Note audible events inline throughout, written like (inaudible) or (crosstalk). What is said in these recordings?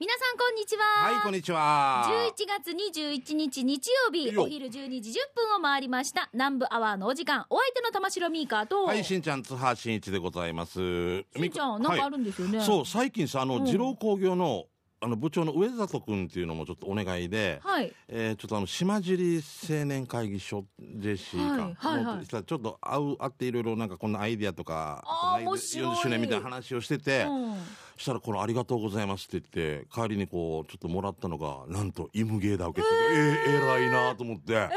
皆さんこんにちは。はい、こんにちは。11月21日日曜日、よお昼12時10分を回りました。南部アワーのお時間、お相手の玉城ミーカーと、はい、しんちゃん、津波しんいちでございます。ししんちゃん、なんかあるんですよね。そう、最近さ、あの、うん二郎工業の、あの部長の上里君っていうのもちょっとお願いで、はい。えーちょっとあの島尻青年会議所 JC か、はいはいはいもうちょっと会う会っていろいろなんかこんなアイディアとかあーこんな面白い40周年みたいな話をしてて、うんそしたらこの「ありがとうございます」って言って代わりにこうちょっともらったのがなんとイムゲーダ受けてて、えー、偉いなと思って。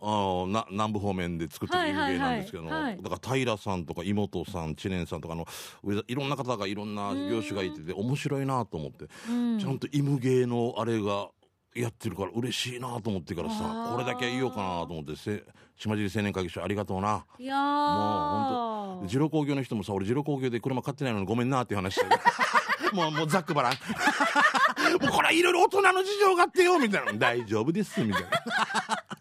あーな南部方面で作ってるイムゲーなんですけど、はい。はいはいはいだから平さんとか妹さん知念さんとかあのいろんな方がいろんな業種がいてて面白いなと思って、うん。ちゃんとイムゲーのあれがやってるから嬉しいなと思ってからあさー。これだけ言おうかなと思ってせ島尻青年会議所ありがとうな。いやー。もう本当二郎工業の人もさ俺二郎工業で車買ってないのにごめんなって話してるもうもうざっくばらん。(laughs) もうこれはいろいろ大人の事情があってよみたいな。大丈夫ですみたいな。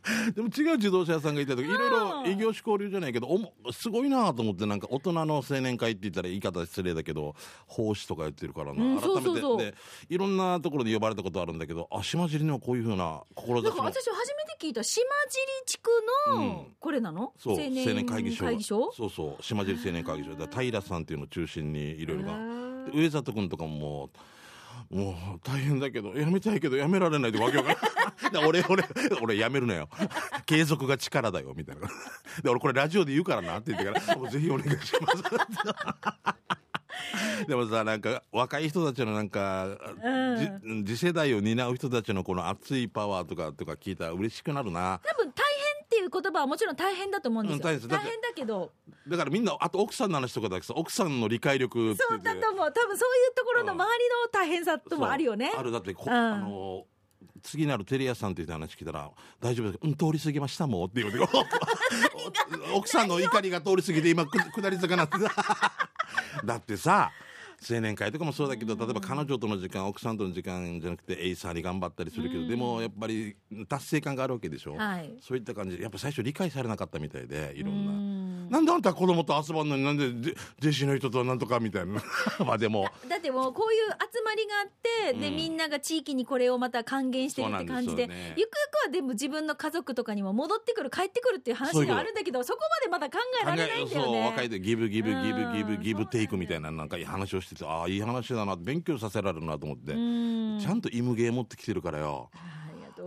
(laughs) でも違う自動車屋さんがいた時いろいろ異業種交流じゃないけどおもすごいなと思ってなんか大人の青年会って言ったら言い方失礼だけど奉仕とかやってるからな、改めてでいろんなところで呼ばれたことあるんだけどあ島尻にはこういうふうなだ志のから私初めて聞いた島尻地区の、うん。これなの？そう青年会議所。会議所？そうそう島尻青年会議所。だ平さんっていうのを中心にいろいろへがーで上里君とかももうもう大変だけどやめたいけどやめられないでわけわかんない。(laughs) で俺俺俺やめるなよ。継続が力だよみたいな。で俺これラジオで言うからなって言ってからもうぜひお願いします (laughs) でもさなんか若い人たちのなんか、うん。じ次世代を担う人たちのこの熱いパワーとかとか聞いたら嬉しくなるな。多分いう言葉はもちろん大変だと思うんですよ。うん大変大変だけど、だからみんなあと奥さんの話とかだけどさ奥さんの理解力。そうだと思う。多分そういうところの周りの大変さともあるよね。ある。だってこ、うん。あの次なるテレ屋さんって話聞いたら「大丈夫です。かうん通り過ぎましたもん」って言う。(laughs) て奥さんの怒りが通り過ぎて今く下り坂なって。た (laughs) だってさ青年会とかもそうだけど例えば彼女との時間奥さんとの時間じゃなくてエイサーに頑張ったりするけど、でもやっぱり達成感があるわけでしょ、はい。そういった感じでやっぱ最初理解されなかったみたいでいろんな。うん。なんであんた子供と遊ばんのになんでジェジェシーの人となんとかみたいな。(laughs) まあでも。だってもうこういう集まりがあって、でうん。みんなが地域にこれをまた還元してるって感じでそうなんですよね。ゆくゆくはでも自分の家族とかにも戻ってくる帰ってくるっていう話があるんだけどそこまでまだ考えられないんだよそうね。若いでギブギブギブギうんブギブテイクみたいななんかいい話をしててああいい話だな勉強させられるなと思って、うん。ちゃんとイムゲー持ってきてるからよ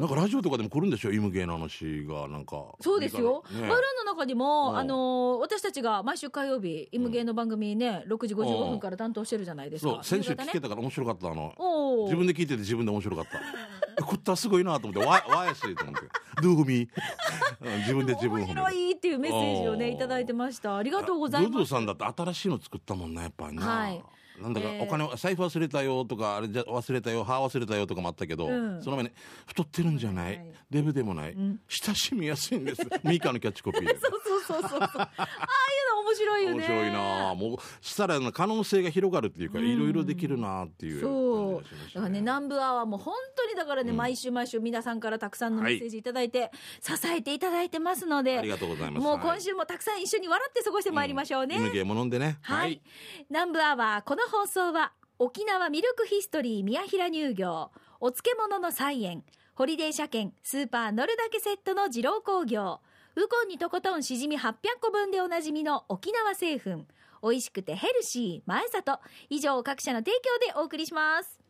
なんかラジオとかでも来るんでしょ？イムゲーの話がなんか。そうですよ。ね。バルーンの中にも、うん。あのー私たちが毎週火曜日、イムゲーの番組ね、6時55分から担当してるじゃないですか。そう先週聞けたから面白かったあの自分で聞いてて自分で面白かった。(laughs) えこったすごいなと思ってわわやしいと思って。ドゥーフミー自分で自分面白いっていうメッセージをねいただいてました。ありがとうございます。ドゥドゥさんだって新しいの作ったもんなやっぱりな、はいなんだかえー。お金を財布忘れたよとかあれじゃ忘れたよ歯忘れたよとかもあったけど、うん。その前に太ってるんじゃない、はいデブでもない、ん。親しみやすいんです。ミカのキャッチコピーで。(laughs) そうそうそうそうああいうの面白いよね。面白いなもうしたら可能性が広がるっていうかいろいろできるなっていうそう。だからね南部アワーも本当にだからね、毎週毎週皆さんからたくさんのメッセージいただいて、支えていただいてますので。ありがとうございます。もう今週もたくさん一緒に笑って過ごしてまいりましょうね、ゲーも飲んでね。はい、南部アワーこのの放送は沖縄ミルクヒストリー宮平乳業お漬物の菜園ホリデー車検スーパー乗るだけセットの二郎工業ウコンにとことんしじみ800個分でおなじみの沖縄製粉美味しくてヘルシー前里以上各社の提供でお送りします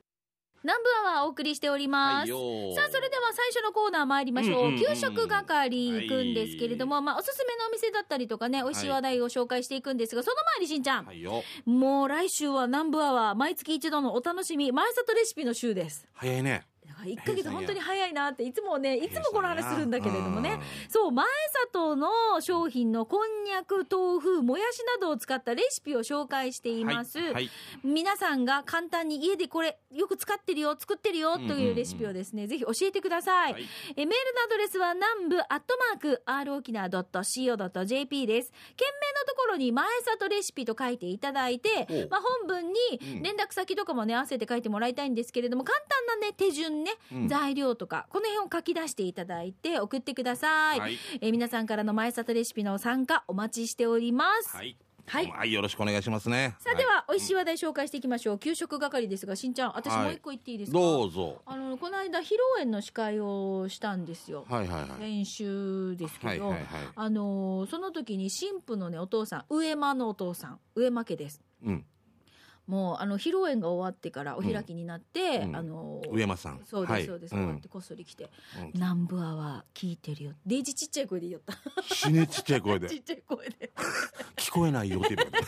南部アワーお送りしております、はいさあそれでは最初のコーナー参りましょう,、うんうんうん給食係行くんですけれども、まあおすすめのお店だったりとかね美味しい話題を紹介していくんですが、その前にしんちゃん、はいよ。もう来週は南部アワー毎月一度のお楽しみ前里レシピの週です。早いねだから1ヶ月本当に早いなっていつもねいつもこの話するんだけれどもね。うんそう前里の商品のこんにゃく豆腐もやしなどを使ったレシピを紹介しています、はいはい。皆さんが簡単に家でこれよく使ってるよ作ってるよというレシピをですね、ぜひ教えてください、はい。えメールのアドレスは南部アットマーク r 沖縄 .co.jp です。件名のところに前里レシピと書いていただいてまあ、本文にうん。連絡先とかもね合わせて書いてもらいたいんですけれども簡単なね手順ね、うん。材料とかこの辺を書き出していただいて送ってください、はい。えー皆さんからの前里レシピの参加お待ちしております、はい。はい。よろしくお願いしますね。さあでは、美味しい話題紹介していきましょう。給食係ですがしんちゃん私はい。もう一個言っていいですか、どうぞ。あのこの間披露宴の司会をしたんですよ、はいはいはい。先週ですけど、はいはいはいあのその時に新婦のねお父さん上間のお父さん上間家です。うんもうあの披露宴が終わってからお開きになって、うん。あの上間さん。そうです、はい。そうです、うん。こうやってこっそり来てうん「南部アワー聞いてるよ」デイジちっちゃい声で言いよった。死ねちっちゃい声で。(laughs) ちっちゃい声で。聞こえないよって言うから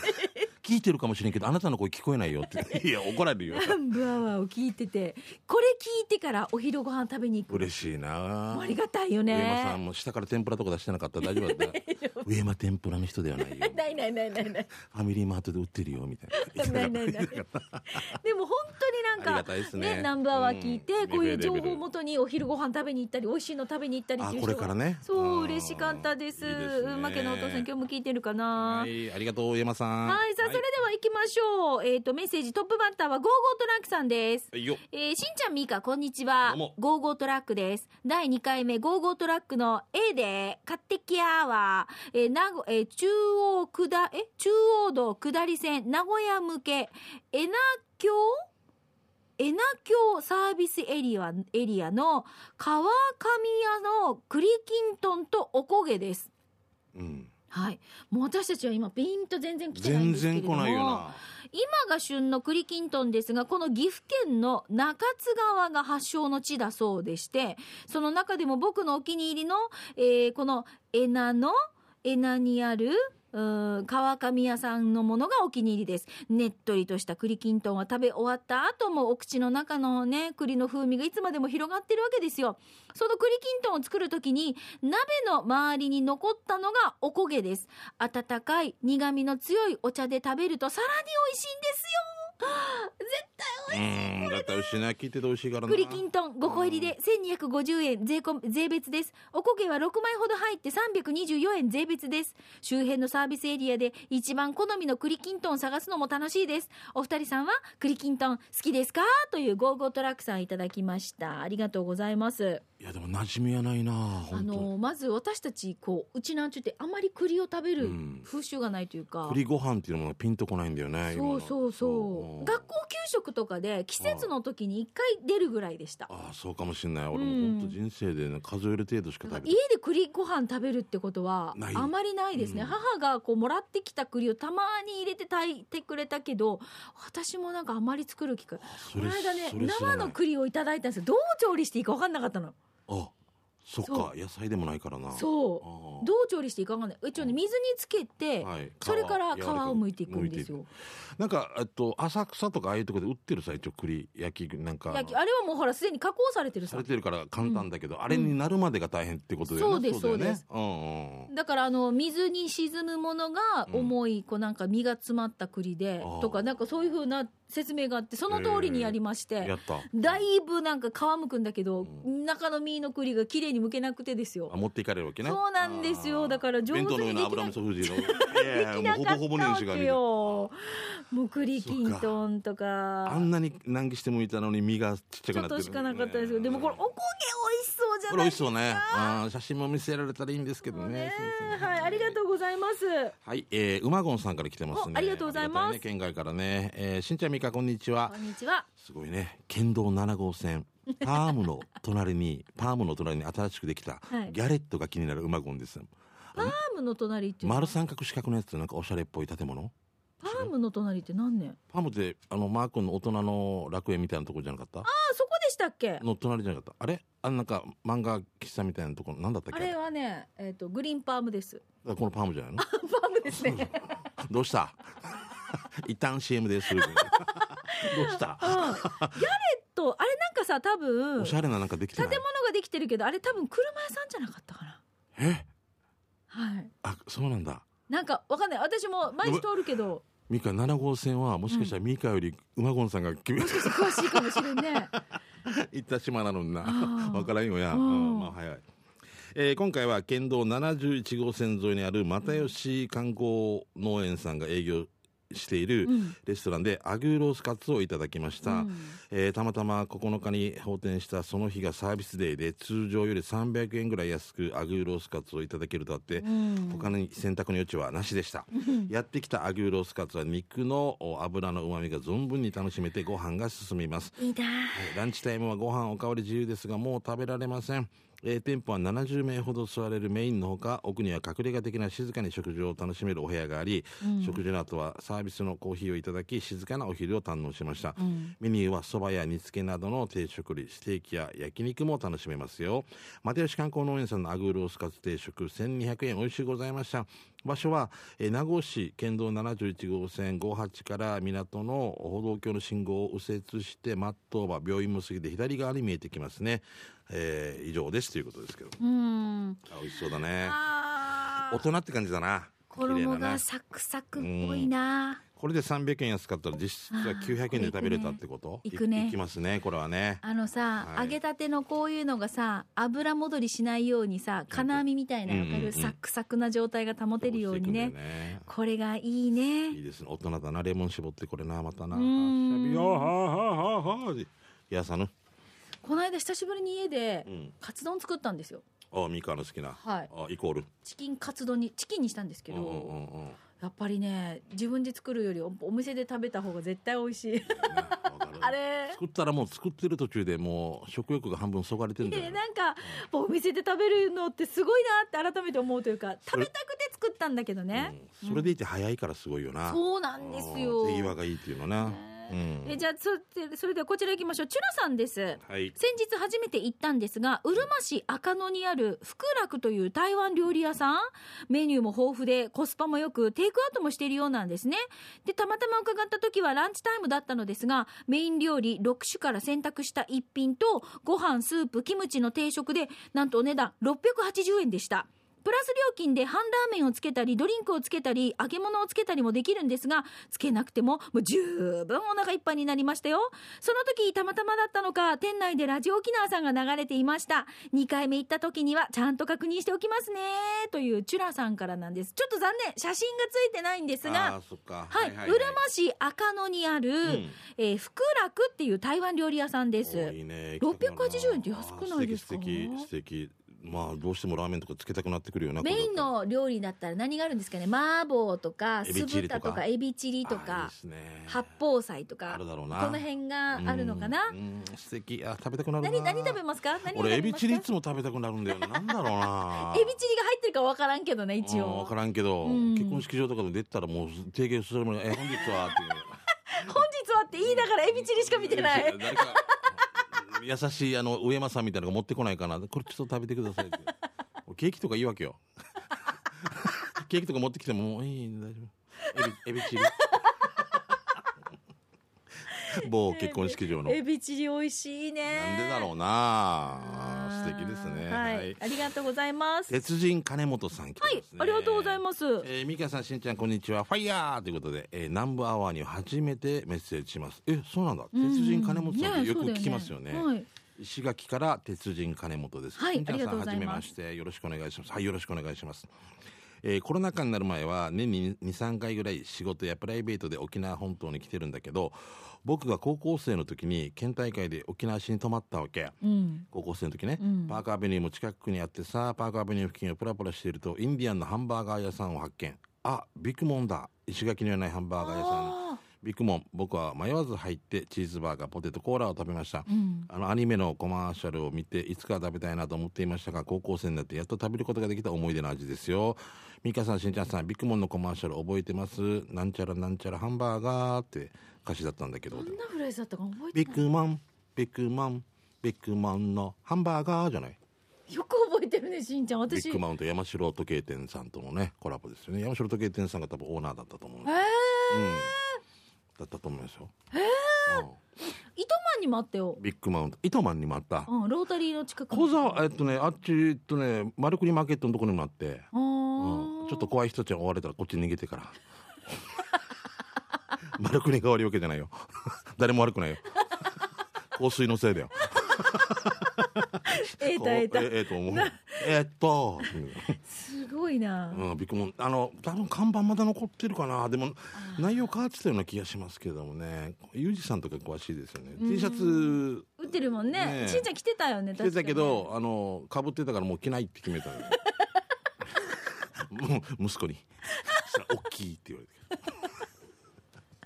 聞いてるかもしれんけどあなたの声聞こえないよって。(laughs) いや怒られるよ。南部アワーを聞いててこれ聞いてからお昼ご飯食べに行く。嬉しいな。ありがたいよね。上間さんも下から天ぷらとか出してなかったら大丈夫だった？(laughs) 上間天ぷらの人ではないよ。ないないないないない。ファミリーマートで売ってるよみたいな。(laughs) ないないないでも本当になんかありがたいですね。ナンバーは聞いて、うん。こういう情報をもとにお昼ご飯食べに行ったり美味しいの食べに行ったりっていうこれからね。そううん嬉しかったです。いいですね。のお父さん今日も聞いてるかな？はいありがとう上間さん。はい、さあ、それでは行きましょう。えっ、と、メッセージトップバッターはゴーゴートラックさんです。えーしんちゃんみーか、こんにちは。ゴーゴートラックです。第2回目、ゴーゴートラックの A で、買ってきやわ。えー、名古えー中央下、え？中央道下り線、名古屋向け、えなきょう？えなきょうサービスエリア、エリアの川上屋の栗きんとんとおこげです。うんはい。もう私たちは今、ピンと全然来てないん全ですけれども。然来ないよな今が旬の栗きんとんですがこの岐阜県の中津川が発祥の地だそうでしてその中でも僕のお気に入りの、えーこのえなのえなにあるうん川上屋さんのものがお気に入りです。ねっとりとした栗きんとんは食べ終わった後もお口の中のね栗の風味がいつまでも広がってるわけですよ。その栗きんとんを作る時に鍋の周りに残ったのがおこげです。温かい苦味の強いお茶で食べるとさらに美味しいんですよ。絶うんだ。ったら牛な聞いてて美味しいからな。栗きんとん5個入りで1250円税込税別です。おこげは6枚ほど入って324円税別です。周辺のサービスエリアで一番好みの栗きんとんを探すのも楽しいです。お二人さんは栗きんとん好きですか？というゴーゴートラックさんいただきました。ありがとうございますいやでも馴染みはないなあのまず私たちこううちなんちゅってあまり栗を食べるうん。風習がないというか、栗ご飯っていうのもピンとこないんだよねそうそうそう。う。ん学校給食とかで季節の時に一回出るぐらいでした。ああそうかもしれない。俺うんも本当人生で、ね、数える程度しか食べて家で栗ご飯食べるってことはあまりないですね、うん。母がこうもらってきた栗をたまに入れて炊いてくれたけど私もなんかあまり作る機会この間ね生の栗をいただいたんですよ。どう調理していいか分かんなかったのあそっそか野菜でもないからな。そう。どう調理していいか分かんない一応ね水につけて、はい。それから皮を剥いていくんですよ。なんかえっと浅草とかああいうところで売ってるさ一応栗焼きなんか。焼きあれはもうほらすでに加工されてるさ。されてるから簡単だけど、あれになるまでが大変ってことだよね、そうですそうです。うんうんだからあの水に沈むものが重いこうなんか実が詰まった栗でとかなんかそういうふうな説明があってその通りにやりましてだいぶなんか皮むくんだけど中の実の栗が綺麗に剥けなくてですよ。あ持っていかれるわけね。そうなんですよ。だから上手にできなかったわけよ。もう栗きんとんとあか。んなに難儀して向いたのに身がちっちゃちょっくなってるとしかなかったですよ。でもこれおこげ美味しそうじゃないですか。美味しそうね。写真も見せられたらいいんですけどね。ねはいありがとうございます。はい、えー、馬ゴンさんから来てますね。おありがとうございます。ね県外からね、えー、しんちゃんみかこんにちは。こんにちは。すごいね。県道7号線。パームの隣にパームの隣に新しくできたはい。ギャレットが気になる馬ゴンです。パームの隣って丸三角四角のやつなんかおしゃれっぽい建物？パームの隣って何年？パームってあのマー君の大人の楽園みたいなところじゃなかった？あそこでしたっけ？の隣じゃなかった。あれ？あのなんか漫画喫茶みたいなところなんだったっけ？あれはねえっ、とグリーンパームです。あこのパームじゃないの？パームですね。どうした？一旦 CM です。どうした？うん。ギャレットあれなんかさ多分おしゃれななんかできて建物ができてるけどあれ多分車屋さんじゃなかったかな。え？はい。あそうなんだ。なんかわかんない。私も毎日通るけどミカ7号線はもしかしたらミカより馬ゴンさんが決めもしか詳しいかもしれんね。(laughs) 行った島なのにな。分からんよや、ううん。んまあ早い、えー今回は県道71号線沿いにある又吉観光農園さんが営業しているうん。レストランでアグーロースカツをいただきました、うん。えーたまたま9日に放店したその日がサービスデーで通常より300円ぐらい安くアグーロースカツをいただけるとあって、うん。他に選択の余地はなしでした、やってきたアグーロースカツは肉のお油のうまみが存分に楽しめてご飯が進みます。いいな。はいランチタイムはご飯おかわり自由ですがもう食べられません、えー店舗は70名ほど座れるメインのほか奥には隠れ家的な静かに食事を楽しめるお部屋があり、食事の後はサービスのコーヒーをいただき静かなお昼を堪能しました、メニューはそばや煮付けなどの定食類ステーキや焼肉も楽しめますよ。又吉観光農園さんのアグーロースカツ定食1200円美味しゅうございました。場所は、えー名護市県道71号線58から港の歩道橋の信号を右折して松東場病院も過ぎて左側に見えてきますね、えー以上ですということですけど。うん。あ美味しそうだね。大人って感じだな。衣がサクサクっぽいな。これで300円安かったら実質は900円で食べれたってこと？いくね。いきますねこれはね。あのさ、はい。揚げたてのこういうのがさ油戻りしないようにさ金網みたいなわかる、うんうんうんサクサクな状態が保てるようにね。ね。これがいいね。いいですね。大人だな。レモン絞ってこれなまたな。うーんよ。はははははやさぬこの間久しぶりに家でうん。カツ丼作ったんですよ。あミカの好きな、はい。あイコール。チキンカツ丼にチキンにしたんですけど、うんうんうんうん。やっぱりね自分で作るよりおお店で食べた方が絶対美味しい。ねわかる。あれ。作ったらもう作ってる途中でもう食欲が半分そがれてるんだよね。でなんかお店で食べるのってすごいなって改めて思うというか食べたくて作ったんだけどね、うん。それでいて早いからすごいよな、そうなんですうんよ手際がいいっていうのな、うん。えじゃあそそれではこちら行きましょう。チュラさんです。はい。先日初めて行ったんですがうるま市赤野にある福楽という台湾料理屋さん。メニューも豊富でコスパもよくテイクアウトもしているようなんですね。でたまたま伺った時はランチタイムだったのですがメイン料理6種から選択した一品とご飯スープキムチの定食でなんとお値段680円でしたプラス料金で半ラーメンをつけたりドリンクをつけたり揚げ物をつけたりもできるんですがつけなくてももう十分お腹いっぱいになりましたよ。その時たまたまだったのか店内でラジオ沖縄さんが流れていました。2回目行った時にはちゃんと確認しておきますね。というチュラさんからなんです。ちょっと残念写真がついてないんですあがはい、うるま市赤野にある、ん。えー福楽っていう台湾料理屋さんです。おいいね680円って安くないですか？素敵素敵まあどうしてもラーメンとかつけたくなってくるよなメインの料理だったら何があるんですかね？麻婆とかエ酢豚とかエビチリとか八宝菜とかあるだろうなこの辺があるのかな？素敵。あ食べたくなるな。何何食べますか？何を食べますか？俺エビチリいつも食べたくなるんだよな。なんだろうな。(laughs) エビチリが入ってるか分からんけどね一応。うん分からんけど、うん。結婚式場とかで出たらもう提言するものえ本日は？っていう。(laughs) 本日はって言いながらエビチリしか見てない。(laughs) 誰か優しいあの上間さんみたいなのが持ってこないかな。これちょっと食べてくださいって。(laughs) ケーキとかいいわけよ。(laughs) ケーキとか持ってきてももういい大丈夫。エビエビチリ。(laughs) 某結婚式場の。エビチリ美味しいね。なんでだろうな。素敵ですね。はい、はい。ありがとうございます。鉄人金本さん来てはい。ありがとうございます。えー、みかさんしんちゃんこんにちは。ファイヤーということで、えー、南部アワーに初めてメッセージします。えそうなんだ。鉄人金本さんってよく聞きますよね,、はい。石垣から鉄人金本です。はい。ありがとうございます。さんはじめまして。よろしくお願いします。はいよろしくお願いします。えーコロナ禍になる前は年に23回ぐらい仕事やプライベートで沖縄本島に来てるんだけど僕が高校生の時に県大会で沖縄市に泊まったわけ。うん。高校生の時ね、うん。パークアベニューも近くにあってさパークアベニュー付近をプラプラしているとインディアンのハンバーガー屋さんを発見。あビッグモンだ。石垣にはないハンバーガー屋さん。あビッグモン僕は迷わず入ってチーズバーガーポテトコーラを食べました、ーうん。あのアニメのコマーシャルを見ていつか食べたいなと思っていましたが高校生になってやっと食べることができた思い出の味ですよ。ミカさんしんちゃんさんビッグモンのコマーシャル覚えてます？なんちゃらなんちゃらハンバーガーって歌詞だったんだけど。どんなフレーズだったか覚えてビッグモンビッグモンビッグモンのハンバーガーじゃない？よく覚えてるねしんちゃん。私ビッグマウント山城時計店さんとのねコラボですよね。山城時計店さんが多分オーナーだったと思う、うん、えだーったと思いますよ、えうん。糸満にもあったよ、ビッグマウント糸満にもあった。うん、ロータリーの近く小沢えっとねあっちえっとね丸国マーケットのところにもあって、うん、ちょっと怖い人たちが追われたらこっちに逃げてから丸国が悪いわけじゃないよ。(laughs) 誰も悪くないよ。香水のせいだよ。(laughs) ええたええたえええと思うえっと。すごごいな、うん、びっくりもあの多分看板まだ残ってるかな。でも内容変わってたような気がしますけどもね。ユージさんとか詳しいですよね、T シャツ。売ってるもんね。ねえ。しんちゃん着てたよね着てたけど、あのかぶってたからもう着ないって決めたの (laughs) もう息子に「そしたら大きい」って言われて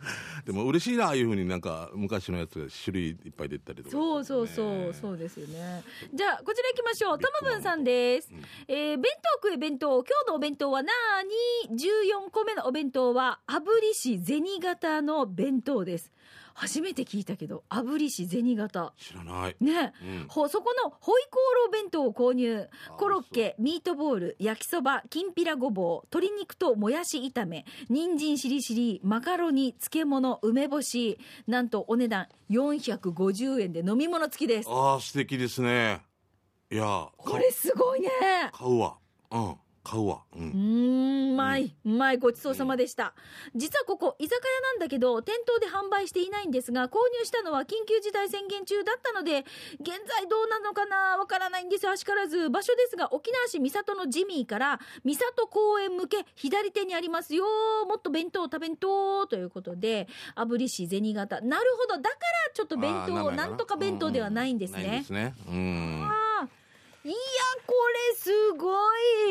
(laughs) でも嬉しいなああいうふうになんか昔のやつが種類いっぱい出たりとか、そうそうそうそうですよね。じゃあこちら行きましょう。ともぶんさんです、えー弁当食え弁当今日のお弁当はなーに14個目のお弁当は炙り市銭形の弁当です初めて聞いたけど炙り市銭形。知らない、ね。うん、ほそこのホイコーロー弁当を購入。あコロッケミートボール焼きそばきんぴらごぼう鶏肉ともやし炒め人参しりしりマカロニ漬物梅干しなんとお値段450円で飲み物付きです。ああ素敵ですね。いやこれすごいね。買うわ。うん買うわ。ううんーんうまい。うまいごちそうさまでした。実はここ居酒屋なんだけど店頭で販売していないんですが購入したのは緊急事態宣言中だったので現在どうなのかなわからないんです。あしからず。場所ですが沖縄市三郷のジミーから三郷公園向け左手にありますよもっと弁当食べんとということで炙り市銭形。なるほど。だからちょっと弁当な。んとか弁当ではないんですないんねですね。うんいやこれすご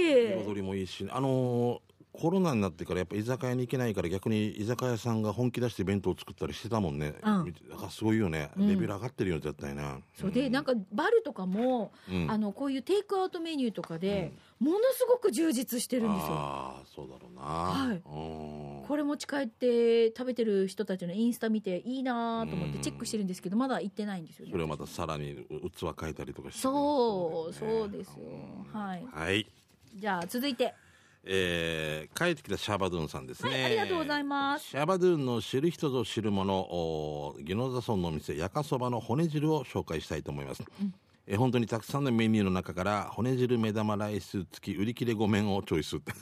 い。彩りもいいしあのーコロナになってからやっぱ居酒屋に行けないから逆に居酒屋さんが本気出して弁当を作ったりしてたもんね、うん。だからすごいよね。うん。レベル上がってるよ絶対ね、そう。で、なんかバルとかも、うん。あのこういうテイクアウトメニューとかで、ものすごく充実してるんですよ。ああそうだろうな。はい。うん。これ持ち帰って食べてる人たちのインスタ見ていいなと思っうん。てチェックしてるんですけどまだ行ってないんですよね。それをまたさらに器変えたりとかしてね、そうそうですよ。はい。はい。じゃあ続いてえー帰ってきたシャバドゥンさんですね、はいありがとうございます。シャバドゥンの知る人ぞ知るものおギノザ村のお店やかそばの骨汁を紹介したいと思います、えー本当にたくさんのメニューの中から骨汁目玉ライス付き売り切れごめんをチョイス。っ (laughs) て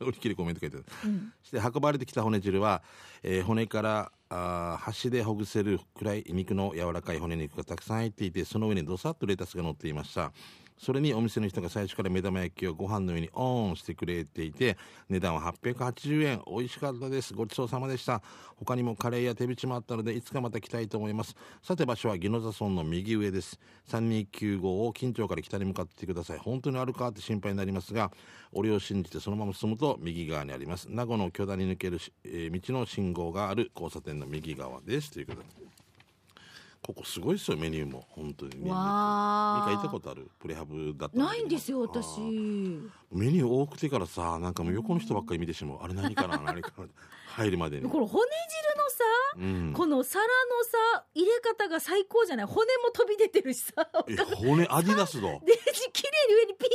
売り切れごめんって書いてある、うん。して運ばれてきた骨汁は、えー骨からあー箸でほぐせるくらい肉の柔らかい骨肉がたくさん入っていてその上にどさっとレタスが乗っていましたそれにお店の人が最初から目玉焼きをご飯の上にオンしてくれていて値段は880円。美味しかったです。ごちそうさまでした。他にもカレーや手びちもあったのでいつかまた来たいと思います。さて場所は宜野座村の右上です。3295を近町から北に向かってください。本当にあるかって心配になりますが俺を信じてそのまま進むと右側にあります。名護の巨大に抜ける、えー道の信号がある交差点の右側です。ということで。ここすごいですよメニューも。本当に。ミカ行ったことあるプレハブだったないんですよ私。メニュー多くてからさなんかもう横の人ばっかり見てしまう。あれ何かな何かな (laughs) 入るまでに。この骨汁のさ、うん。この皿のさ入れ方が最高じゃない？骨も飛び出てるしさえ骨アディダスだ。(laughs) で綺麗に上にピ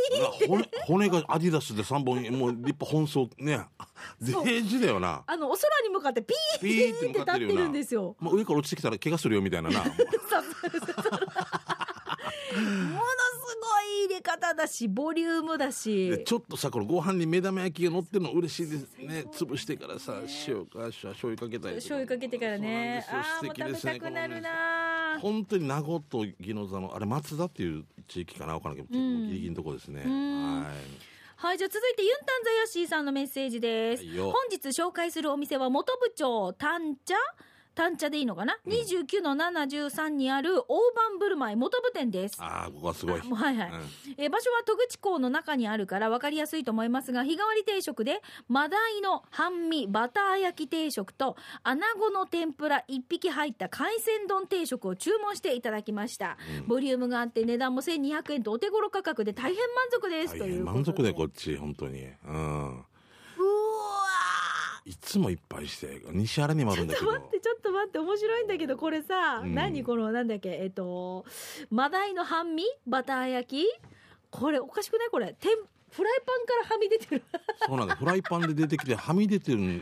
ーンって。骨骨がアディダスで3本もう立派本装ねデージだよな。あのお空に向かってピーンピーって立ってるんですよ。もう上から落ちてきたら怪我するよみたいなな。ものすごい入れ方だしボリュームだでしちょっとさこのご飯に目玉焼きが乗ってるの嬉しいですね。潰してからさ塩か醤油かけたりと醤油かけてからね。ああもう食べたくなるな。本当に名護と宜野座のあれ松田っていう地域かな？わからんけど、ん。ギリギリのとこですね。ん。はいはいじゃあ続いてユンタンザヤシーさんのメッセージです、はいよ。本日紹介するお店は元部長丹茶丹茶でいいのかな、29の73にある大盤振る舞い元部店です。ああここはすごい、(laughs) はいはい、うん。えー場所は戸口港の中にあるから分かりやすいと思いますが日替わり定食でマダイの半身バター焼き定食とアナゴの天ぷら1匹入った海鮮丼定食を注文していただきました、ボリュームがあって値段も1200円とお手頃価格で大変満足です、大とい満足でこっち本当に。うんいつもいっぱいして西原にもあるんだけど。ーちょっと待ってちょっと待って面白いんだけどこれさ、うん。何このなんだっけ？えっとマダイの半身？バター焼き？これおかしくない？これ。天フライパンからはみ出てる。(laughs) そうなんだ。フライパンで出てきてはみ出てるはみ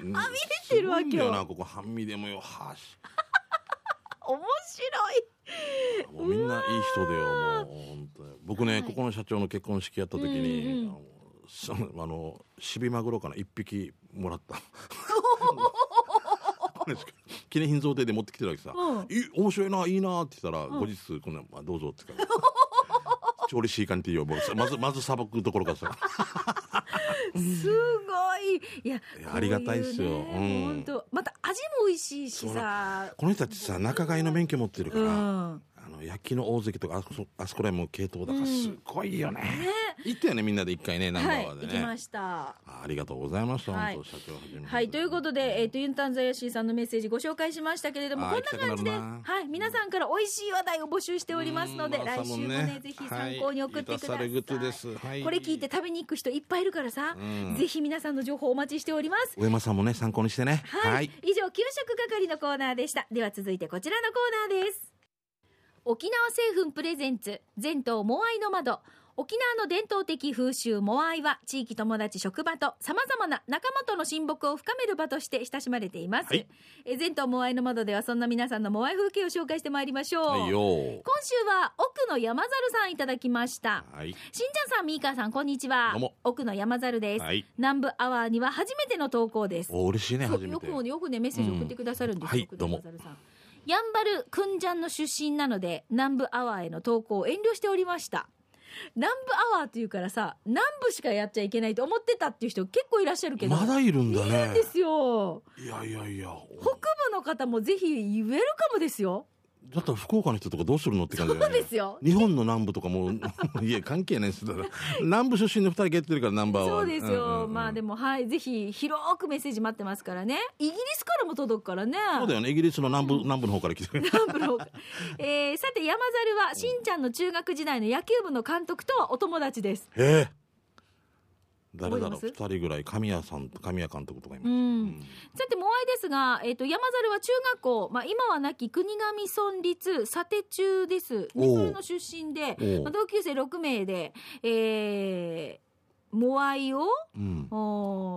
出てるわけよ。なここ。はみでもよはし。(laughs) 面白い。もうみんないい人だよもう本当に。僕ね、はい。ここの社長の結婚式やった時に、うんうんそのあのシビマグロかな一匹もらった。記念品贈呈で持ってきてるわけさ、うん。いい面白いないいなって言ったら、うん。後日こんな、まあ、どうぞって言うから。調理師官って言うよまずまずさばくところからさ。すごい。いやありがたいっすよ。こうん。本当また味も美味しいしさ。この人たちさ仲買の免許持ってるかうら、の焼きの大関とかあそあそこら辺も系統だからうん。すごいよね、ね。行ったよねみんなで一回ねナンバはいーワンでね、行きました。あありがとうございました、はい。本当社長はじめはい、ということで、えっ、と、ユンタンザヤシーさんのメッセージご紹介しましたけれども、こんな感じで、はい、皆さんから美味しい話題を募集しておりますので、うん。来週もね、ぜひ参考に送ってください。はい、これ聞いて食べに行く人いっぱいいるからさ、うん。ぜひ皆さんの情報お待ちしております。上間さんもね参考にしてね。はい、以上、給食係のコーナーでした。では続いてこちらのコーナーです。沖縄製粉プレゼンツ、全島モアイの窓。沖縄の伝統的風習モアイは地域友達職場と様々な仲間との親睦を深める場として親しまれています、はい。え全島モアイの窓ではそんな皆さんのモアイ風景を紹介してまいりましょう、はいよ。今週は奥の山猿さんいただきました。はい。しんちゃんさんみーかーさんこんにちは。奥の山猿です、はい。南部アワーには初めての投稿です。お嬉しいねそう初めて。よくよくねメッセージ送ってくださるんですよ、うん。はい奥野山猿さんやんばるくんじゃんの出身なので南部アワーへの投稿を遠慮しておりました。南部アワーっていうからさ南部しかやっちゃいけないと思ってたっていう人結構いらっしゃるけどまだいるんだいいねんですよ。いやいやいや。北部の方もぜひウェルカムですよだったら福岡の人とかどうするのって感じそうねですよ。日本の南部とかも (laughs) いや関係ないですだから南部出身の二人がやってるからナンバーはそうですよ、まあでもはい。ぜひ広くメッセージ待ってますからね。イギリスからも届くからね。そうだよね。イギリスの南部、南部の方から来てる。(laughs) 南部の方がえーさて山猿はしんちゃんの中学時代の野球部の監督とはお友達です。ええ誰だろう二人ぐらい神谷さん神谷監督とかいます、うん。さて、モアイですが、えっ、と、山猿は中学校、まあ、今は亡き国頭村立査定中です。おう。それの出身で、まあ、同級生6名で、えーモアイを、うん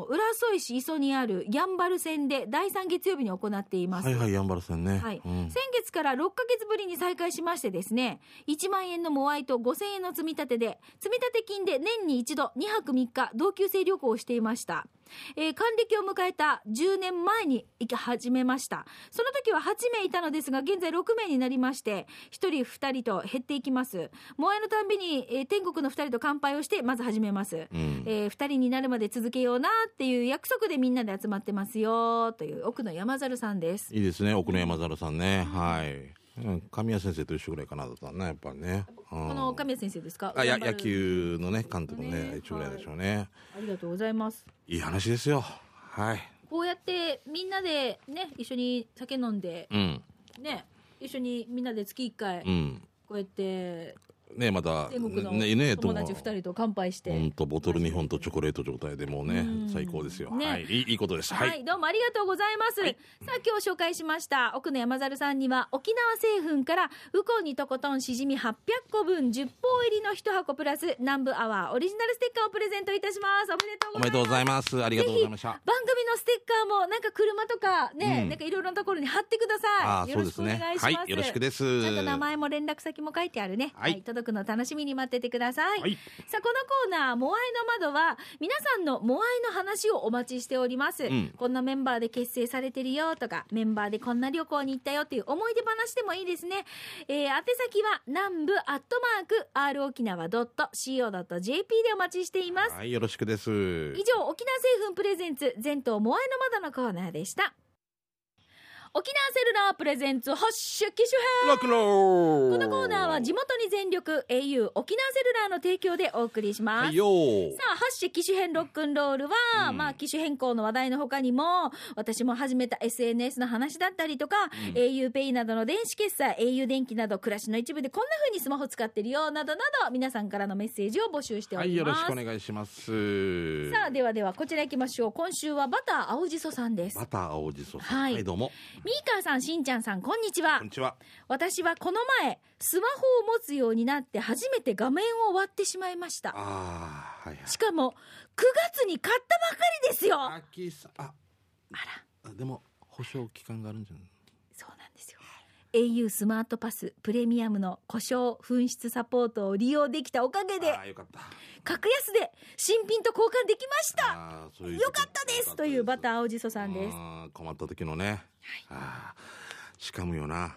浦添市磯にあるやんばる線で第3月曜日に行っています。はいはいやんばるさんね、はいうん先月から6ヶ月ぶりに再開しましてですね、1万円のモアイと5000円の積み立てで、積立金で年に一度2泊3日同級生旅行をしていました。えー還暦を迎えた10年前に行き始めました。その時は8名いたのですが、現在6名になりまして、1人2人と減っていきます。モアイのたんびに、えー天国の2人と乾杯をして、まず始めます。うんえー、2人になるまで続けようなっていう約束でみんなで集まってますよという奥の山猿さんです。いいですね奥野山猿さんね、はい、うん、神谷先生と一緒ぐらいかなだったねやっぱりね、うん。この神谷先生ですか？あや野球のね監督のねね一緒ぐらいでしょうね、ありがとうございます。い、い話ですよ。はい。こうやってみんなでね一緒に酒飲んでうん。ね一緒にみんなで月1回うん。こうやってねまた天国のねね友達2人と乾杯して、本当ボトル2本とチョコレート状態でもうねうん。最高ですよ、ね。はいいいいいことですはい、はい、どうもありがとうございます。はい。さあ、今日紹介しました、奥野山猿さんには、沖縄製粉から、ウコンにとことんしじみ800個分、10包入りの1箱プラス、南部アワーオリジナルステッカーをプレゼントいたします。おめでとうございます。ありがとうございました。番組のステッカーも、なんか車とかね、うん。なんかいろいろなところに貼ってください。よろしくお願いします。はいよろしくです。ちゃんと名前も連絡先も書いてあるね。はい届くの楽しみに待っててください。はいさあ、このコーナー、モアイの窓は、皆さんのモアイの話をお待ちしております。んこんなメンバーで結成されてるよとか、メンバーでこんな旅行に行ったよっていう思い出話でもいいですね。えー、宛先は、南部アットマーク、r 沖縄 .co.jp でお待ちしています。はいよろしくです以上、沖縄製粉プレゼンツ、全島モアイの窓のコーナーでした。沖縄セルラープレゼンツ、ハッシュ機種変。ロックンロール。このコーナーは地元に全力 au 沖縄セルラーの提供でお送りします。さあ、ハッシュ機種変ロックンロールは、うん。まあ、機種変更の話題の他にも、私も始めた SNS の話だったりとか、auPay などの電子決済、au 電気など、暮らしの一部でこんな風にスマホ使ってるよ、などなど、皆さんからのメッセージを募集しておはいよります。ろしくお願いします。さあ、ではでは、こちら行きましょう。今週はバター青じそさんです。バター青じそさん。ははいい、どうもミーカーさん、しんちゃんさん、こんにちはこん。にちは私はこの前、スマホを持つようになって初めて画面を割ってしまいました。ああはいはいしかも、9月に買ったばかりですよああら、あでも保証期間があるんじゃない？Au スマートパスプレミアムの故障紛失サポートを利用できたおかげでああよかった。格安で新品と交換できました。あーそういうよかったです。というバターー青じそさんです。困った時のね、あーしかむよな。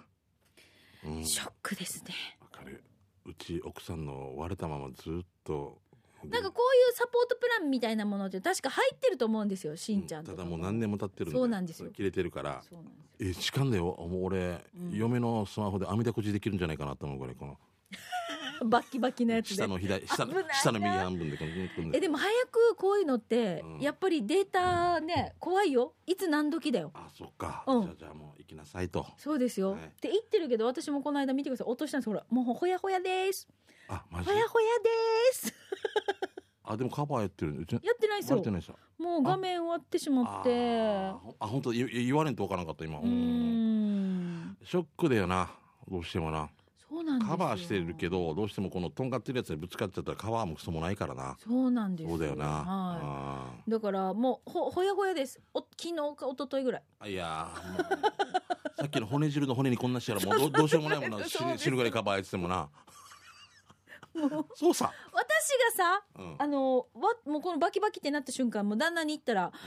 うん。ショックですね。わかる。うち奥さんの割れたままずっとなんかこういうサポートプランみたいなものって確か入ってると思うんですよしんちゃんとか。ただもう何年も経ってるそうなんですよ。切れてるから。え痴漢だよ。もう俺、うん。嫁のスマホで網だこじできるんじゃないかなと思うぐらいこの。(laughs) バッキバキのやつで。下の左下下の右半分でえでも早くこういうのって、うん。やっぱりデータね怖いよ。いつ何時だよ。あそっか、うん。じゃあじゃあもう行きなさいと。そうですよ、はい。って言ってるけど私もこの間見てください。落としたんです。ほらもうほやほやです。あマジ？ほやほやですあでもカバーやってるやってないですよ。もう画面終わってしまって。あ本当言言われんとわからんかった今。うーん。ショックだよな。どうしてもな。そうなんですよ。カバーしてるけどどうしてもこのとんがってるやつにぶつかっちゃったらカバーもクソもないからな。そうなんですそうだよな、はあい、だからもうほほやほやです。お昨日か一昨日ぐらい。ーいやさっきの骨汁の骨にこんなしたらもうどどうしようもないもんな。(laughs) 死そうです。ぬ死ぬぐらいカバーやっててもな (laughs) そうさ、私がさうん。あのわもうこのバキバキってなった瞬間もう旦那に言ったらうん。珍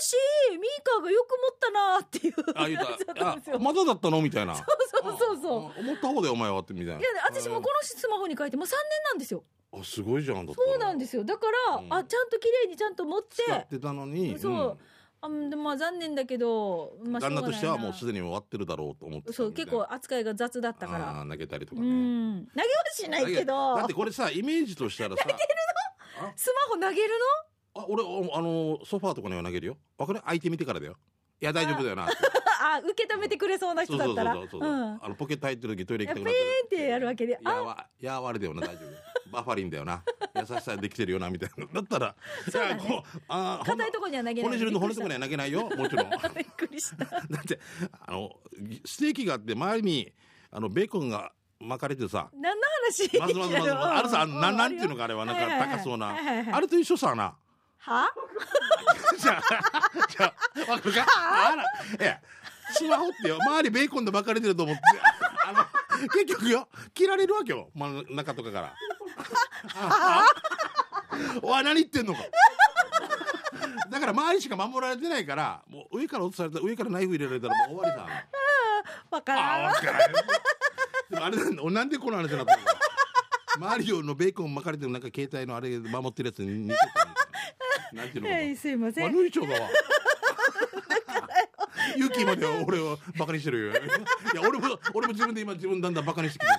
しいミーカーがよく持ったなっていうあ言ったあまだだったのみたいな。そうそうそうそう思った方でお前はってみたいな。いや私もこのスマホに書いてもう3年なんですよ。あすごいじゃんそうなんですよ。だから、うん。あちゃんと綺麗にちゃんと持って。使ってたのに。そうあでもまあ残念だけど、まあ、旦那としてはもうしすでに終わってるだろうと思ってたそう結構扱いが雑だったから。あー投げたりとうかね。ん。投げはしないけど。だってこれさイメージとしたらさ。スマホ投げるあ俺おあのソファーとかには投げるよ。わかる相手見てからだよ。いや大丈夫だよな (laughs) あ受け止めてくれそうな人だったら。そうそう、うん。あのポケット入ってる時トイレ行きたくなってンってやるわけで。いやあ？わいやあれだよな大丈夫バファリンだよな。(laughs) 優しさできてるよなみたいな。だったらそうだね。こうあ硬いところには投げない。骨汁の骨とこには投げないよ。もちろん。だ (laughs) びっくりした。ってあのステーキがあって周りにあのベーコンが巻かれてさ何の話？まずまずまずあるさあのなんていうのかかあれはなんか高そうな。あれと一緒さな。は？(laughs) じゃあじゃあわかるか？あら。いやスマホってよ。周りベーコンで巻かれてると思って。あの結局よ。切られるわけよ。真ん中とかから (laughs) おい何言ってんのか。だから周りしか守られてないからもう上から落とされた上からナイフ入れられたらもう終わりさ。わかあらん。分からんでもあれなんだ。なんでこの話になったの周りのベーコン巻かれてるなんか携帯のあれ守ってるやつに似てたみたいな。なんていうのかすいません。悪いちょうだわ。(laughs) ユキまで俺をバカにしてるよ。いや俺も俺も自分で今自分だんだんバカにしてきてる。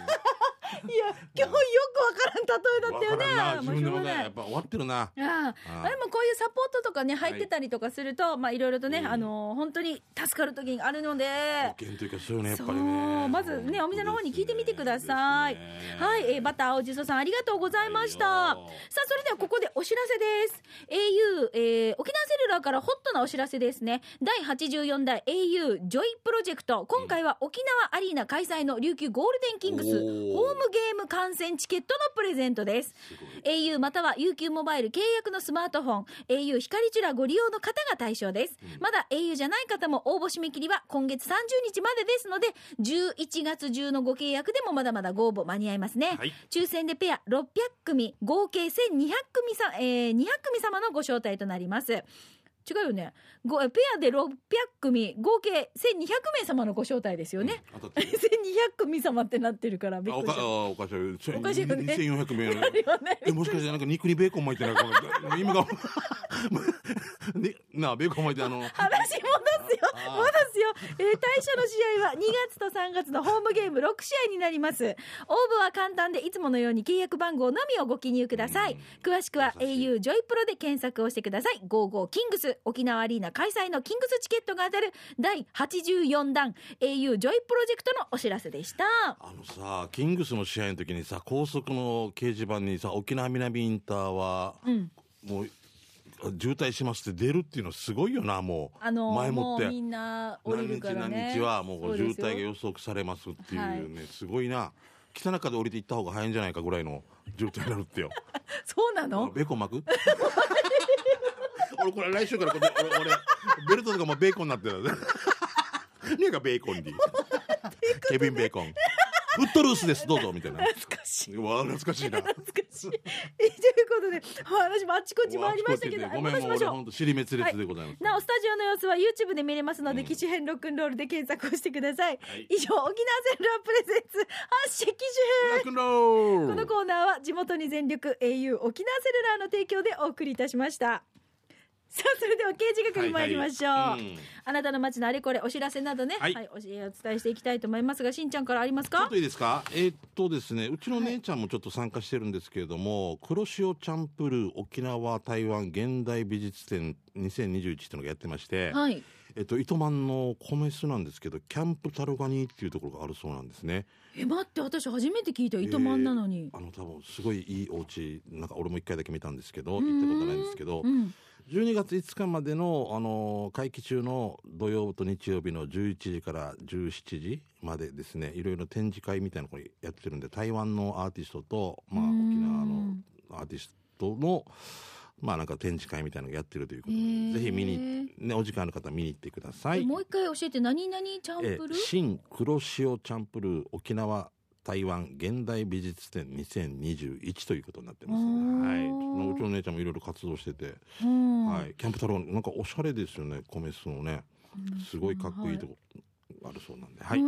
いや今日よくわからん例えだったよね。自分でもねやっぱ終わってるな。あああでもこういうサポートとかね入ってたりとかすると、まあいろいろとね、うん。あの本当に助かる時があるので。保険というかそういうのやっぱりそう。ね。まずねお店の方に聞いてみてください、ね。はい、えーバター青じそさんありがとうございました、さあそれではここでお知らせです。au、えー沖縄セルラーからホットなお知らせですね。第84代 au ジョイプロジェクト。今回は沖縄アリーナ開催の琉球ゴールデンキングスホームゲーム観戦チケットのプレゼントです。au または UQ モバイル契約のスマートフォン。au 光チュラご利用の方が対象です、うん。まだ au じゃない方も応募締め切りは今月30日までですので11月中のご契約でもまだまだご応募間に合いますね、はい。抽選でペア600組合計1200組さ、えー200組様のご招待となります違うよね。ごペアで600組合計1200名様のご招待ですよね、うん当たってる。(laughs) 1200組様ってなってるからびっくりした。あおかしい。おかしいよね。2400名。(laughs) あるよねえもしかしてなんか肉にベーコン巻いてないかな意味がね (laughs) なあベーコン巻いてあの (laughs) 話戻すよ。あ戻すよ、えー、対象の試合は2月と3月のホームゲーム6試合になります。応募は簡単でいつものように契約番号のみをご記入ください。詳しくは au ジョイプロで検索をしてください。55キングス沖縄アリーナ開催のキングスチケットが当たる第84弾。au ジョイプロジェクトのお知らせでした。あのさキングスの試合の時にさ高速の掲示板にさ沖縄南インターはうん。もう渋滞しますって出るっていうのはすごいよなもう。あの前もって。みんな降り何日何日はもう渋滞が予測されますっていうはね、すごいな。北中で降りて行った方が早いんじゃないかぐらいの渋滞になるってよ。(laughs) そうなの？ベーコン巻く？(laughs) 俺これ来週からこれ俺俺ベルトとかもベーコンになってる。(laughs) ねえがベーコンディケビン・ベーコン。フットルースですどうぞみたいなしい。うわ懐かしいな。懐かしい。ということではい私もあっちこっち回りましたけどごめんもう俺戻しまし。ょう本当尻滅裂でございます、なおスタジオの様子は YouTube で見れますので、うん。機種編ロックンロールで検索をしてください、はい。以上沖縄戦ルアプレゼンツ発信機種編このコーナーは地元に全力 au 沖縄セルラーの提供でお送りいたしましたさあそれでは刑事係に参りましょう、はいはい。うん。あなたの街のあれこれお知らせなどね、ははいいお伝えしていきたいと思いますが。しんちゃんからありますかちょっといいですか？えーっとですねうちの姉ちゃんもちょっと参加してるんですけれども、黒潮チャンプルー沖縄台湾現代美術展2021っていうのがやってまして、はい。えっと糸満の米酢なんですけどキャンプタルガニっていうところがあるそうなんですね。え待って私初めて聞いた糸満なのに、あの多分すごいいいお家なんか俺も一回だけ見たんですけど行ったことないんですけどうん12月5日までの、あの会期中の土曜と日曜日の11時から17時までですねいろいろ展示会みたいなのをやってるんで台湾のアーティストと、まあ、うん。沖縄のアーティストのまあなんか展示会みたいなのをやってるということで、ぜひ見に、ね、お時間ある方は見に行ってください。えもう一回教えて何々チャンえプルー、新黒潮チャンプルー沖縄台湾現代美術展2021ということになってます、あー。はい、うちの姉ちゃんもいろいろ活動してて、うん。はい、キャンプ太郎なんかおしゃれですよね。米酢のね。すごいかっこいいとこあるそうなんで、はい、よ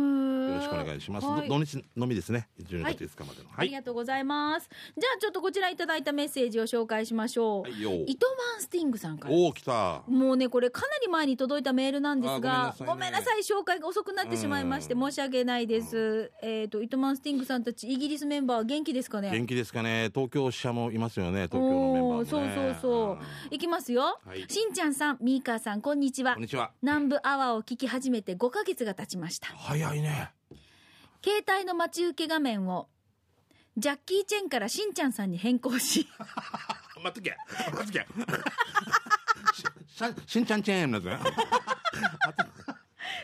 ろしくお願いします。はいど土日のみですね。12月5日までの。はい。ありがとうございます。じゃあちょっとこちらいただいたメッセージを紹介しましょう。はいよ。糸満スティングさんから。おお来た。もうねこれかなり前に届いたメールなんですがあごめんなさいね紹介が遅くなってしまいましてうん申し訳ないです、えっ、と糸満スティングさんたちイギリスメンバー元気ですかね？元気ですかね。東京支社もいますよね。東京のメンバーも、ね。そうそうそういきますよ、はいしんちゃんさんミーカーさんこんにちはこんにちは。南部アワーを聞き始めて5ヶ月が経ちました早いね。携帯の待ち受け画面をジャッキー・チェンからしんちゃんさんに変更し (laughs) 待っとけ。待っとけ。(laughs) しししんちゃんチェーンのやつね。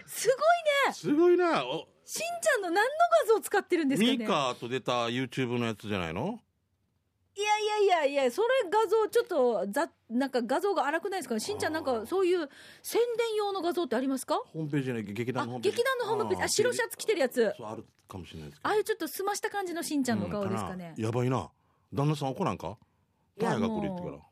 すごいねすごいな。おしんちゃんの何の画像を使ってるんですかねミカと出た YouTube のやつじゃないの？いやいやいやいやそれ画像ちょっとざなんか画像が荒くないですか？しんちゃんなんかそういう宣伝用の画像ってありますか？ホームページね劇あ団のホームページ。劇団のホームページ？あ白シャツ着てるやつ。そうあるかもしれないですけあど。あいうちょっと澄ました感じのしんちゃんの顔ですかね、うんやばいな。旦那さん怒らんか？いやも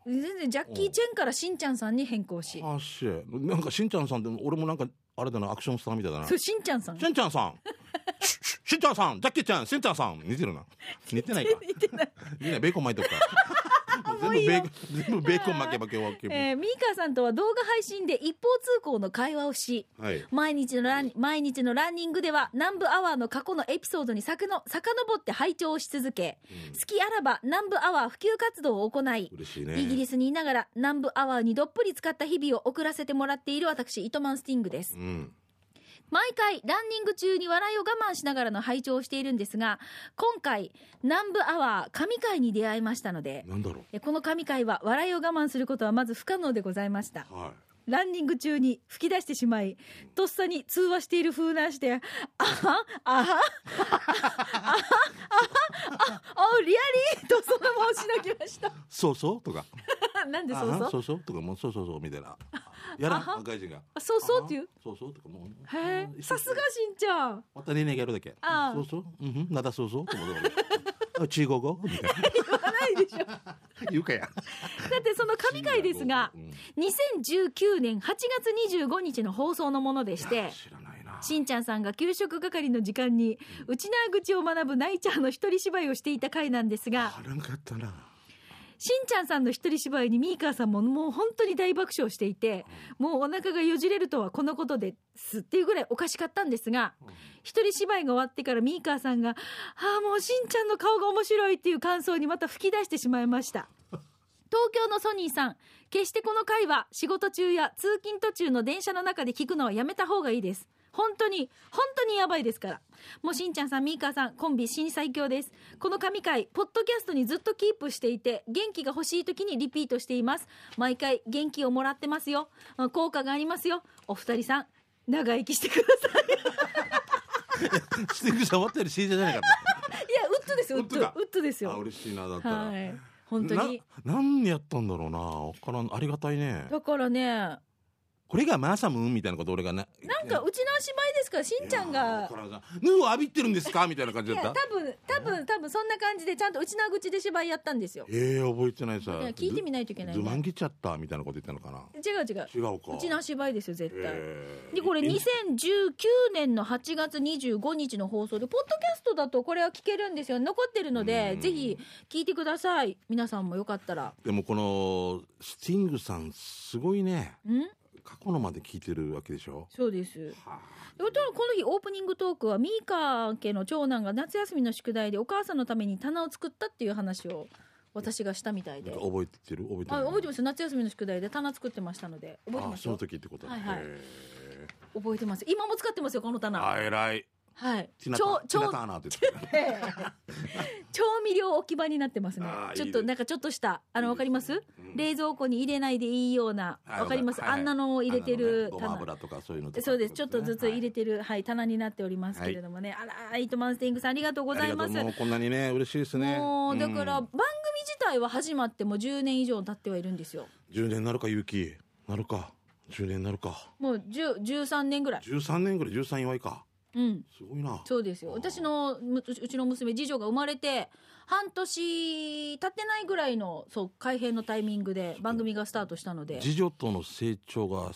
う全然ジャッキー・チェンからしんちゃんさんに変更し。あっしなんかしんちゃんさんって俺もなんかあれだなアクションスターみたいだな。そうしんちゃんさん。しんちゃんさん。(laughs) ししんちゃんさんジャッキーちゃんしんちゃんさん。似てるな。似てないか。似てない。ベーコン巻いとくか。ら全部ベーコン全部ベーコン巻け巻け巻けえー、ミーカーさんとは動画配信で一方通行の会話をしはい。毎日のラン毎日のランニングでは南部アワーの過去のエピソードにさかの遡って拝聴し続け、うん。好きあらば南部アワー普及活動を行いいね。イギリスにいながら南部アワーにどっぷり使った日々を送らせてもらっている私糸満スティングです。うん毎回ランニング中に笑いを我慢しながらの拝聴をしているんですが今回南部アワー神回に出会いましたのでなんだろえこの神回は笑いを我慢することはまず不可能でございました。うはいランニング中に吹き出してしまいとっさに通話している風なして「あはあはあはあはああリアリー!」とそのまましのぎましたそうそうとかなんでそうそうあそうそうとかもうそうそうそうみたいなやらんあは外人があそうそうっていうあそうそうとかもうへえさすがしんちゃんまたねねやるだけああそうそううんうんなだそうそうと思ってあ中国語？みたいな。言わないでしょ。だ (laughs) 言うかや。ってその神回ですがうん。2019年8月25日の放送のものでしてしんちゃんさんが給食係の時間に内縄口を学ぶナイチャーの一人芝居をしていた回なんですがあらんかったなしんちゃんさんの一人芝居にミーカーさんももう本当に大爆笑していてもうお腹がよじれるとはこのことですっていうぐらいおかしかったんですが一人芝居が終わってからミーカーさんが「ああもうしんちゃんの顔が面白い」っていう感想にまた吹き出してしまいました。東京のソニーさん決してこの回は仕事中や通勤途中の電車の中で聞くのはやめた方がいいです本当に本当にやばいですから。もうしんちゃんさんミーカーさんコンビ新最強です。この神回ポッドキャストにずっとキープしていて元気が欲しい時にリピートしています。毎回元気をもらってますよ。あ効果がありますよ。お二人さん長生きしてください。スティックさん終わったより CJ じゃないかっいやウッドですウッドウッド。かウッドですよ。嬉しいなだったら、はい。本当に。な何やったんだろうな。わからん。ありがたいね。だからねこれがマーサムーンみたいなこと俺がななんかうちの芝居ですからしんちゃんが。ヌーを浴びてるんですか？みたいな感じだった。多分多分多分そんな感じでちゃんとうちな口で芝居やったんですよ。ええ覚えてないさ。聞いてみないといけないね。ズマンギちゃったみたいなこと言ったのかな？違う違う。違うか。うちな芝居ですよ絶対。へー。でこれえ2019年の8月25日の放送でポッドキャストだとこれは聞けるんですよ。残ってるのでうん。ぜひ聞いてください。皆さんもよかったら。でもこのスティングさんすごいね。ん？過去のまで聞いてるわけでしょ？そうです。はでこの日オープニングトークはミーカー家の長男が夏休みの宿題でお母さんのために棚を作ったっていう話を私がしたみたいで。あ覚えてる？覚えてる？あ覚えてます。夏休みの宿題で棚作ってましたので。覚えてますその時ってことはいはい。へ覚えてます。今も使ってますよこのー棚。あ偉いはい。ティナタティナターナって言ってた調味料置き場になってますね。ちょっとなんかちょっとしたあのわかります？うん。冷蔵庫に入れないでいいようなはいわかります？あんなのを入れてる棚。油とかそういうのそうです。ちょっとずつ入れててるはい棚になっておりますけれどもね。あらイートマンスティングさんありがとうございます。もうこんなにね嬉しいですね。もうだからうん。番組自体は始まっても10年以上経ってはいるんですよ。10年なるかゆきなるか。10年なるか。もう10 13年ぐらい。13年ぐらい13祝いかうん。すごいな。そうですよ。私のむうちの娘次女が生まれて半年経ってないぐらいのそう改編のタイミングで番組がスタートしたので。次女との成長がい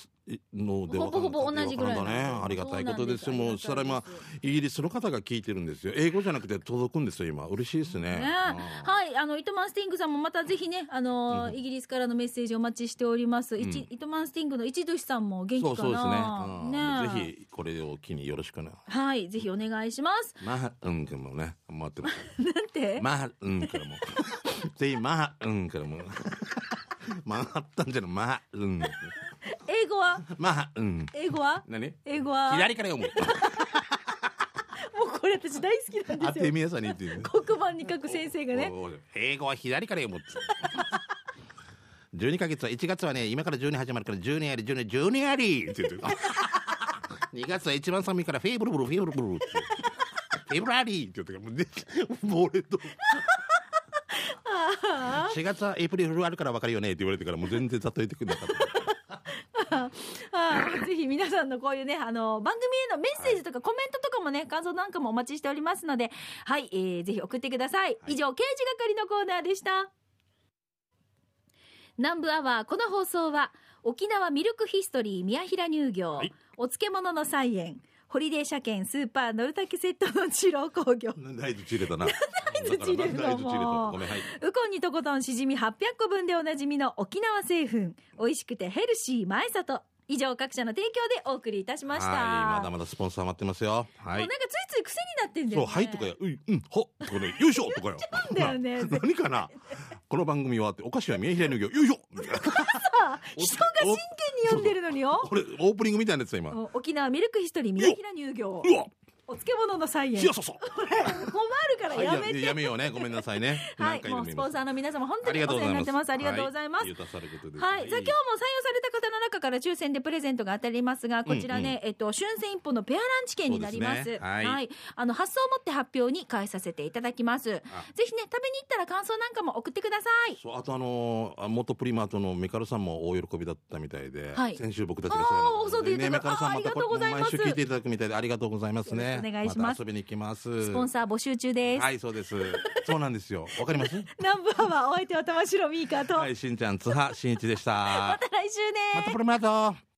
のでほぼほぼ同じぐらいね。ありがたいことですよ。もうそれはまあありがたいですイギリスの方が聞いてるんですよ。英語じゃなくて届くんですよ今。嬉しいですね。ね、うんはい、あの糸満スティングさんもまたぜひね、あのーうん。イギリスからのメッセージお待ちしております。うん。糸満スティングの一寿さんも元気かそうそうですね。な。うんねぜひこれを機によろしくなはい、ぜひお願いします。まあうんからもね待ってます。(laughs) なんて、まあうんからも。(laughs) ぜひまあうんからも。まああったんじゃないまあうん英語は、まあうん。英語は、何？英語は？左から読む。(laughs) もうこれ私大好きなんですよ。当てみやさに言ってる黒板に書く先生がね。英語は左から読むって12ヶ月は1月はね今から12始まるから12やり12 12やりって言って。(laughs) る2月は一番寒いからフェイブルブルフェイブルブルって。フェイブラリーって言って。るからもうでもう俺と。(laughs) あ4月はエイプリルフールあるから分かるよねって言われてからもう全然例えてくれなかった (laughs) ぜひ皆さんのこういうね、あの、番組へのメッセージとかコメントとかもね、感想なんかもお待ちしておりますので、はい、えー、ぜひ送ってください。以上、刑事係のコーナーでした。南部アワー、この放送は、沖縄ミルクヒストリー宮平乳業、はいお漬物の菜園、ホリデー車検スーパーノルタケセットの二郎工業、なんで合図入れたな。合図入れるのだなんで合図入れた。もう。ごめんはい。ウコンにとことんしじみ800個分でおなじみの沖縄製粉、美味しくてヘルシー前里。以上各社の提供でお送りいたしました。はいまだまだスポンサー待ってますよ。はもうなんいかついつい癖になってんだよね。そうはいとかやういうんほとかねよ。いしょとかよ。だよね何かな？この番組はってお菓子は宮平乳業よいしょ人が真剣に読んでるのによ。(laughs) これオープニングみたいなやつだ今沖縄ミルクヒストリー宮平乳業。わお漬物の菜園。ひやささ (laughs) 困るからやめて。やめようね。ごめんなさいね。はい、もうスポンサーの皆様本当にお世話になってます。ありがとうございます。はゆたされることですはい、さあ今日も採用された方の中から抽選でプレゼントが当たりますが、こちらね、えっと春戦一歩のペアランチ券になります。すね。はい。あの発送をもって発表に返させていただきます。ぜひね食べに行ったら感想なんかも送ってください。そうあとあのーあ元プリマートのメカルさんも大喜びだったみたいで、はい。先週僕たちがそうそうでいただメカルさんまたあーありがとうございます。毎週聞いていただくみたいでありがとうございますねお願いします。た遊びに行きます。スポンサー募集中です。はいそうです。そうなんですよ。わかります？ナンバーはお相手は玉城ミーカーと、はいしんちゃん津波しんいちでした。また来週ね。またプリマート